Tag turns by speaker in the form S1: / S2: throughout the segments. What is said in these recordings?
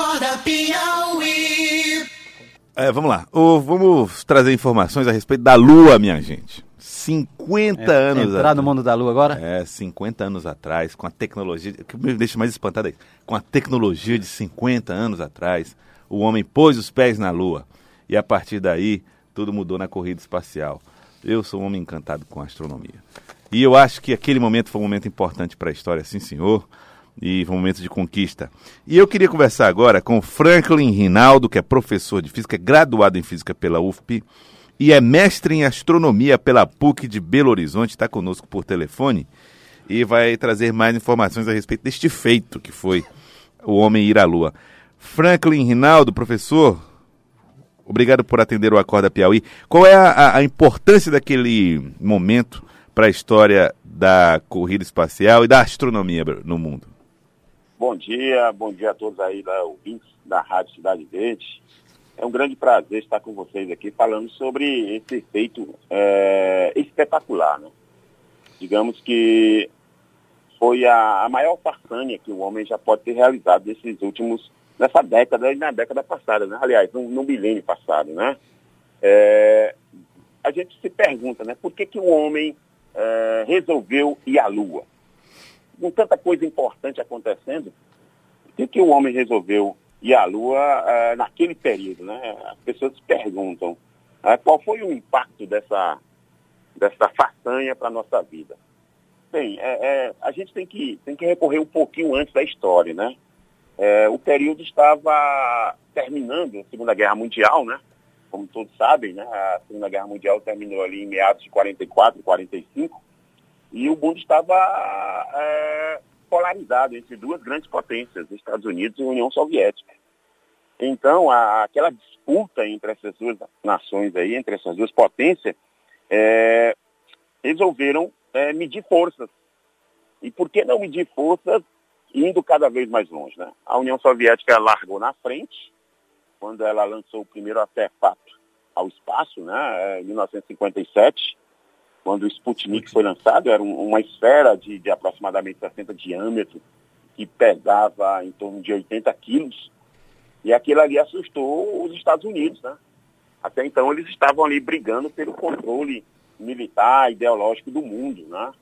S1: Acorda Piauí.
S2: É, vamos lá. Ô, vamos trazer informações a respeito da Lua, minha gente. 50
S3: É,
S2: anos
S3: Entrar
S2: atrás.
S3: no mundo da lua agora?
S2: É, 50 anos atrás, com a tecnologia. O que me deixa mais espantado é isso. Com a tecnologia de 50 anos atrás, o homem pôs os pés na Lua. E a partir daí, tudo mudou na corrida espacial. Eu sou um homem encantado com a astronomia. E eu acho que aquele momento foi um momento importante para a história, sim, senhor. E foi um momento de conquista. E eu queria conversar agora com Franklin Rinaldo, que é professor de física, graduado em física pela UFP e é mestre em astronomia pela PUC de Belo Horizonte, está conosco por telefone e vai trazer mais informações a respeito deste feito que foi o homem ir à Lua. Franklin Rinaldo, professor, obrigado por atender o Acorda Piauí. Qual é a- a importância daquele momento para a história da corrida espacial e da astronomia no mundo?
S4: Bom dia, bom dia a todos aí da ouvintes da Rádio Cidade Verde. É um grande prazer estar com vocês aqui falando sobre esse feito é, espetacular, né? Digamos que foi a, a maior façanha que o homem já pode ter realizado nesses últimos, nessa década e na década passada, né? Aliás, no, no milênio passado, né? É, a gente se pergunta, né? Por que, que o homem é, resolveu ir à Lua? Com tanta coisa importante acontecendo, por que, que o homem resolveu ir à Lua eh, naquele período? Né? As pessoas se perguntam eh, qual foi o impacto dessa, dessa façanha para a nossa vida. Bem, é, é, a gente tem que, tem que recorrer um pouquinho antes da história. Né? É, o período estava terminando, a Segunda Guerra Mundial, né? como todos sabem, né? a Segunda Guerra Mundial terminou ali em meados de 44, 45, e o mundo estava é, polarizado entre duas grandes potências, Estados Unidos e União Soviética. Então, a, aquela disputa entre essas duas nações aí, entre essas duas potências, é, resolveram é, medir forças. E por que não medir forças indo cada vez mais longe? Né? A União Soviética largou na frente, quando ela lançou o primeiro artefato ao espaço, né, em 1957, quando o Sputnik foi lançado, era um, uma esfera de, de, aproximadamente 60 diâmetro, que pesava em torno de 80 quilos, e aquilo ali assustou os Estados Unidos, né? Até então eles estavam ali brigando pelo controle militar, ideológico do mundo, né?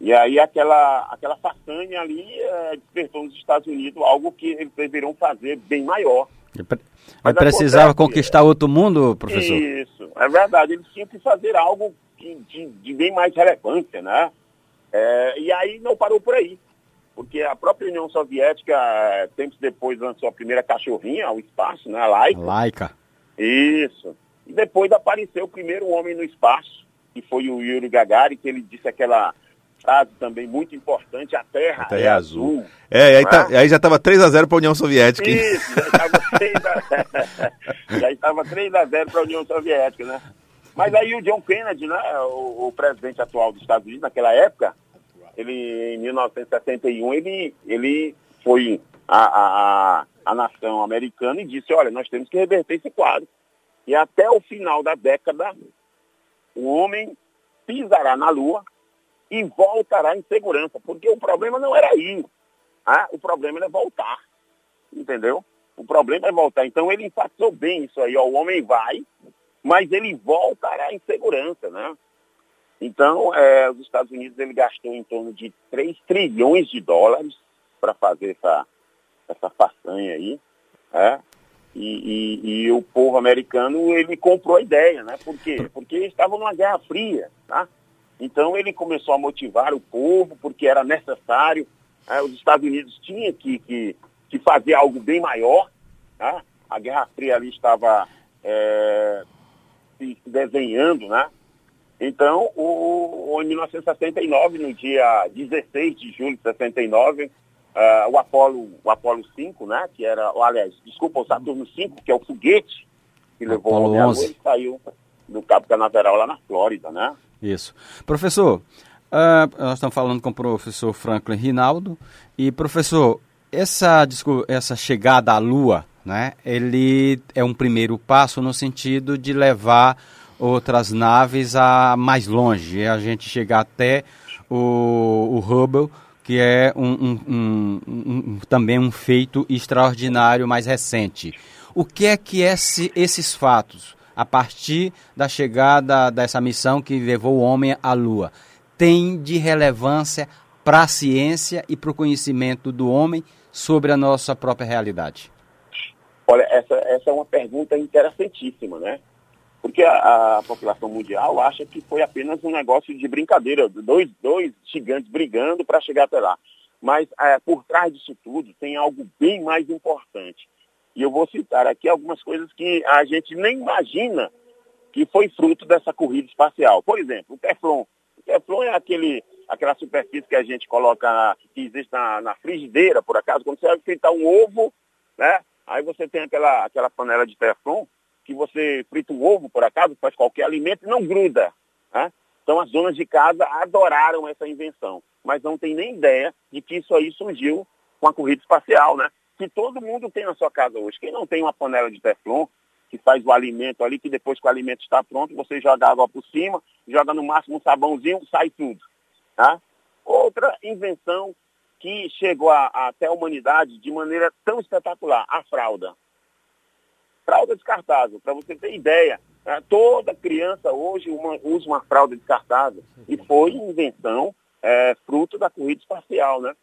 S4: E aí aquela, aquela façanha ali é, despertou nos Estados Unidos algo que eles deveriam fazer bem maior.
S3: Mas precisava conquistar outro mundo, professor?
S4: Isso, é verdade. Eles tinham que fazer algo de, de, de bem mais relevância, né? É, e aí não parou por aí, porque a própria União Soviética, tempos depois, lançou a primeira cachorrinha ao espaço, né? A Laika.
S3: Laika.
S4: Isso. E depois apareceu o primeiro homem no espaço, que foi o Yuri Gagarin, que ele disse aquela frase também muito importante, a Terra,
S2: a terra
S4: é,
S2: é azul. azul. É, e aí, tá, aí já estava 3x0 para a União Soviética.
S4: Isso, já estava 3x0 para a União Soviética, né? Mas aí o John Kennedy, né, o, o, presidente atual dos Estados Unidos naquela época, ele em 1961 ele, ele foi a, a, a nação americana e disse, olha, nós temos que reverter esse quadro. E até o final da década, o homem pisará na Lua e voltará em segurança, porque o problema não era ir, ah, o problema era voltar, entendeu? O problema é voltar. Então ele enfatizou bem isso aí, ó, o homem vai, mas ele voltará em segurança, né? Então, é, os Estados Unidos ele gastou em torno de 3 trilhões de dólares para fazer essa, essa façanha aí, é? E, e, e, o povo americano ele comprou a ideia, né? Por quê? Porque estavam numa guerra fria, tá? Então ele começou a motivar o povo porque era necessário. Né? Os Estados Unidos tinham que, que, que fazer algo bem maior. Tá? A Guerra Fria ali estava é, se desenhando, né? Então, o, em 1969, no dia 16 de julho de 69, uh, o Apolo, o Apolo 5, né? Que era, aliás, desculpa, o Saturno 5, que é o foguete que levou
S3: Apolo
S4: o homem à Lua, saiu do Cabo Canaveral lá na Flórida, né?
S3: Isso. Professor, uh, nós estamos falando com o professor Franklin Rinaldo. E, professor, essa, essa chegada à Lua, né, ele é um primeiro passo no sentido de levar outras naves a mais longe, a gente chegar até o, o Hubble, que é um, um, um, também um feito extraordinário mais recente. O que é que esse, esses fatos, a partir da chegada dessa missão que levou o homem à Lua, tem de relevância para a ciência e para o conhecimento do homem sobre a nossa própria realidade?
S4: Olha, essa, essa é uma pergunta interessantíssima, né? Porque a, a, população mundial acha que foi apenas um negócio de brincadeira, dois, dois gigantes brigando para chegar até lá. Mas é, por trás disso tudo tem algo bem mais importante. E eu vou citar aqui algumas coisas que a gente nem imagina que foi fruto dessa corrida espacial. Por exemplo, o Teflon. O Teflon é aquele, aquela superfície que a gente coloca, que existe na, na frigideira, por acaso, quando você vai fritar um ovo, né? Aí você tem aquela, aquela panela de Teflon que você frita um ovo, por acaso, faz qualquer alimento e não gruda. Né? Então as donas de casa adoraram essa invenção, mas não tem nem ideia de que isso aí surgiu com a corrida espacial, né? Que todo mundo tem na sua casa hoje. Quem não tem uma panela de Teflon, que faz o alimento ali, que depois que o alimento está pronto, você joga água por cima, joga no máximo um sabãozinho, sai tudo. Tá? Outra invenção que chegou a, até a humanidade de maneira tão espetacular, a fralda. Fralda descartável, para você ter ideia, toda criança hoje uma, usa uma fralda descartável. E foi invenção, é, fruto da corrida espacial. Né?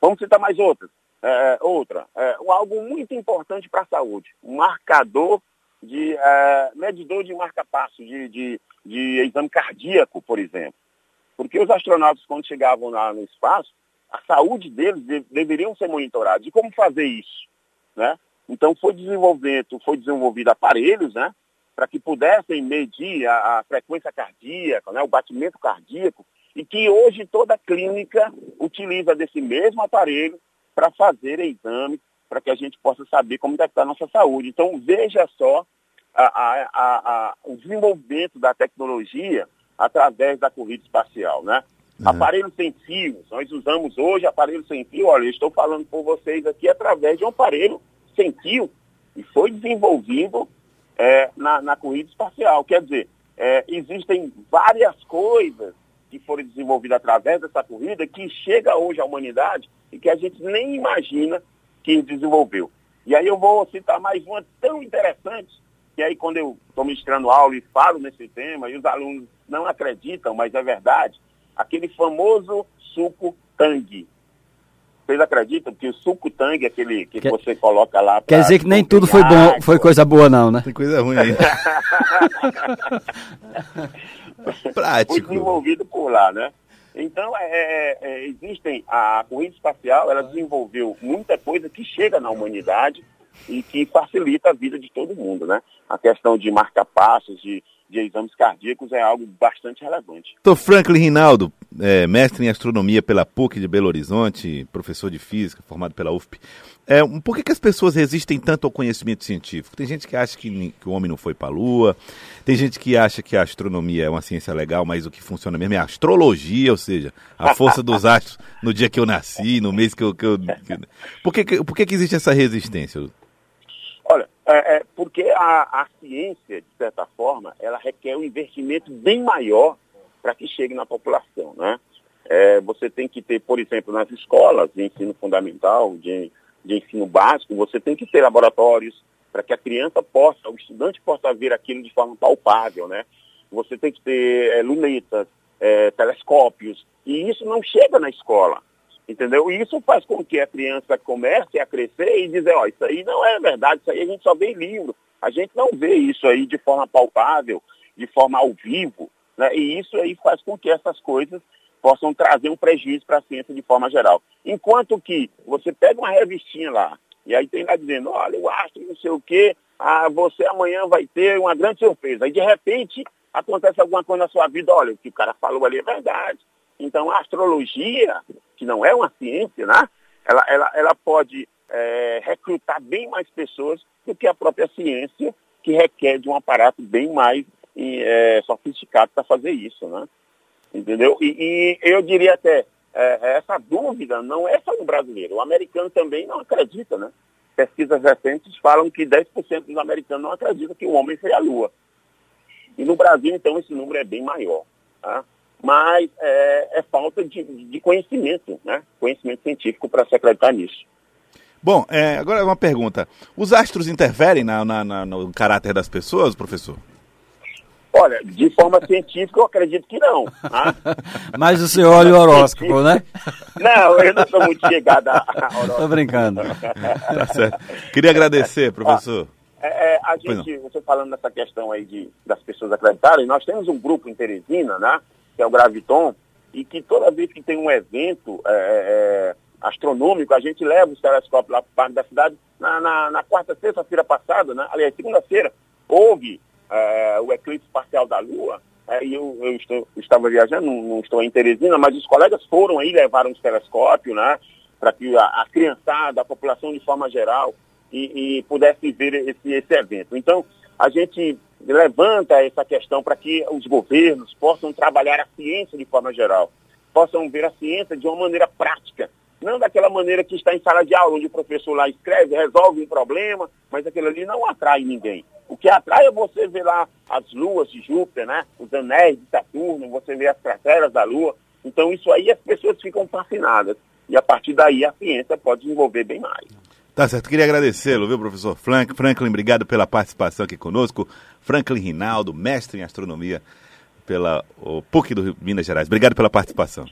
S4: Vamos citar mais outras. É, outra, é, algo muito importante para a saúde, um marcador de é, medidor de marca-passo, de, de, de exame cardíaco, por exemplo. Porque os astronautas, quando chegavam lá no espaço, a saúde deles de, deveriam ser monitorados. E como fazer isso? Né? Então foi desenvolvimento, foi desenvolvido aparelhos, né? Para que pudessem medir a, a frequência cardíaca, né? o batimento cardíaco, e que hoje toda clínica utiliza desse mesmo aparelho para fazer exame, para que a gente possa saber como está a nossa saúde. Então veja só a, a, o desenvolvimento da tecnologia através da corrida espacial, né? É. Aparelho sem fio, nós usamos hoje aparelho sem fio. Olha, eu estou falando com vocês aqui através de um aparelho sem fio e foi desenvolvido é, na, na, corrida espacial. Quer dizer, é, existem várias coisas que foram desenvolvidas através dessa corrida que chega hoje à humanidade e que a gente nem imagina que desenvolveu. E aí eu vou citar mais uma tão interessante, que aí quando eu estou ministrando aula e falo nesse tema, e os alunos não acreditam, mas é verdade, aquele famoso suco tangue. Vocês acreditam que o suco tangue, aquele que quer, você coloca lá...
S3: Quer dizer que nem tudo foi bom, foi coisa boa não, né?
S2: Tem coisa ruim aí.
S4: Prático. Foi desenvolvido por lá, né? Então, é, é, é, existem, a corrida espacial, ela desenvolveu muita coisa que chega na humanidade e que facilita a vida de todo mundo, né? A questão de marcar passos, de de exames cardíacos é algo bastante relevante.
S2: Doutor Franklin Rinaldo, é, mestre em astronomia pela PUC de Belo Horizonte, professor de física, formado pela UFP. É, por que, que as pessoas resistem tanto ao conhecimento científico? Tem gente que acha que, que o homem não foi para a Lua, tem gente que acha que a astronomia é uma ciência legal, mas o que funciona mesmo é a astrologia, ou seja, a força dos astros no dia que eu nasci, no mês que eu. Que eu que... Por, que, por que, que existe essa resistência?
S4: Olha, é, é porque a, a, ciência, de certa forma, ela requer um investimento bem maior para que chegue na população, né? É, você tem que ter, por exemplo, nas escolas de ensino fundamental, de, de ensino básico, você tem que ter laboratórios para que a criança possa, o estudante possa ver aquilo de forma palpável, né? Você tem que ter é, lunetas, é, telescópios, e isso não chega na escola. Entendeu? E isso faz com que a criança comece a crescer e dizer, ó, isso aí não é verdade, isso aí a gente só vê em livro. A gente não vê isso aí de forma palpável, de forma ao vivo. Né? E isso aí faz com que essas coisas possam trazer um prejuízo para a ciência de forma geral. Enquanto que você pega uma revistinha lá, e aí tem lá dizendo, olha, o astro não sei o quê, ah, você amanhã vai ter uma grande surpresa. Aí de repente acontece alguma coisa na sua vida, olha, o que o cara falou ali é verdade. Então a astrologia que não é uma ciência, né? ela, ela, ela pode é, recrutar bem mais pessoas do que a própria ciência, que requer de um aparato bem mais é, sofisticado para fazer isso. Né? Entendeu? E, e eu diria até, é, essa dúvida não é só no brasileiro, o americano também não acredita. Né? Pesquisas recentes falam que 10% dos americanos não acreditam que o homem foi à Lua. E no Brasil, então, esse número é bem maior. Tá? Mas é, é falta de, de, conhecimento, né? Conhecimento científico para se acreditar nisso.
S2: Bom, é, agora uma pergunta. Os astros interferem na, na, na, no caráter das pessoas, professor?
S4: Olha, de forma científica eu acredito que não. Tá?
S3: Mas o senhor olha o horóscopo, né?
S4: Não, eu não sou muito chegada a
S3: horóscopo. Estou brincando.
S2: tá certo. Queria agradecer, professor.
S4: É, é, a gente, você falando nessa questão aí de, das pessoas acreditarem, nós temos um grupo em Teresina, né? Que é o Graviton, e que toda vez que tem um evento é, é, é astronômico, a gente leva os telescópios lá para parte da cidade. Na, na, na quarta, sexta-feira passada, né? Aliás, segunda-feira, houve é, o eclipse parcial da Lua, e eu, eu, estou, eu, estava viajando, não, não, estou em Teresina, mas os colegas foram aí, levaram os telescópios, né? Para que a, a, criançada, a população de forma geral, e, e pudesse ver esse, esse evento. Então, a gente levanta essa questão para que os governos possam trabalhar a ciência de forma geral, possam ver a ciência de uma maneira prática, não daquela maneira que está em sala de aula, onde o professor lá escreve, resolve um problema, mas aquilo ali não atrai ninguém. O que atrai é você ver lá as luas de Júpiter, né? os anéis de Saturno, você vê as crateras da Lua. Então isso aí as pessoas ficam fascinadas. E a partir daí a ciência pode desenvolver bem mais.
S2: Tá certo, queria agradecê-lo, viu, professor Frank, Franklin, obrigado pela participação aqui conosco. Franklin Rinaldo, mestre em astronomia pela o PUC do Rio, Minas Gerais. Obrigado pela participação.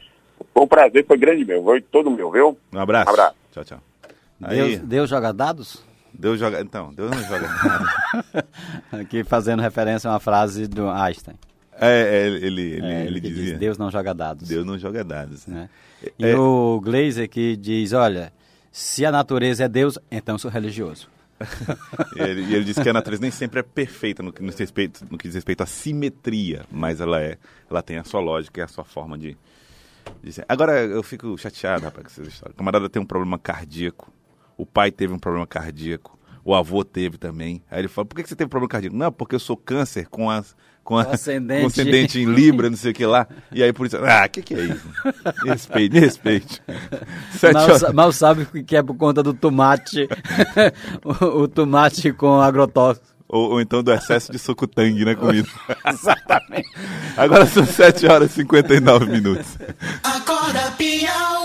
S4: Foi um prazer, foi grande meu, foi todo meu, viu?
S2: Um abraço.
S4: Um abraço.
S2: Tchau, tchau.
S3: Deus, Deus joga dados?
S2: Deus joga. Então, Deus não joga nada.
S3: Aqui fazendo referência a uma frase do Einstein.
S2: É, é ele, ele,
S3: é,
S2: ele, dizia.
S3: Diz, Deus não joga dados.
S2: Deus não joga dados.
S3: Né? E é, o Glazer que diz, olha, se a natureza é Deus, então sou religioso.
S2: e ele, ele que a natureza nem sempre é perfeita no que, no, respeito, no que diz respeito à simetria, mas ela é, ela tem a sua lógica e a sua forma de, de ser. Agora eu fico chateado, rapaz, com essas histórias. O camarada tem um problema cardíaco, o pai teve um problema cardíaco, o avô teve também. Aí ele fala, por que você teve problema cardíaco? Não, porque eu sou câncer com as com, a, ascendente. com ascendente em Libra, não sei o que lá. E aí por isso, ah, o que, que é isso? Me respeite, me respeite.
S3: Mal, mal, sabe que é por conta do tomate, o, o, tomate com agrotóxico.
S2: Ou, ou, então do excesso de sucutangue na comida. Exatamente. Agora são 7 horas e 59 minutos. Acorda, pião.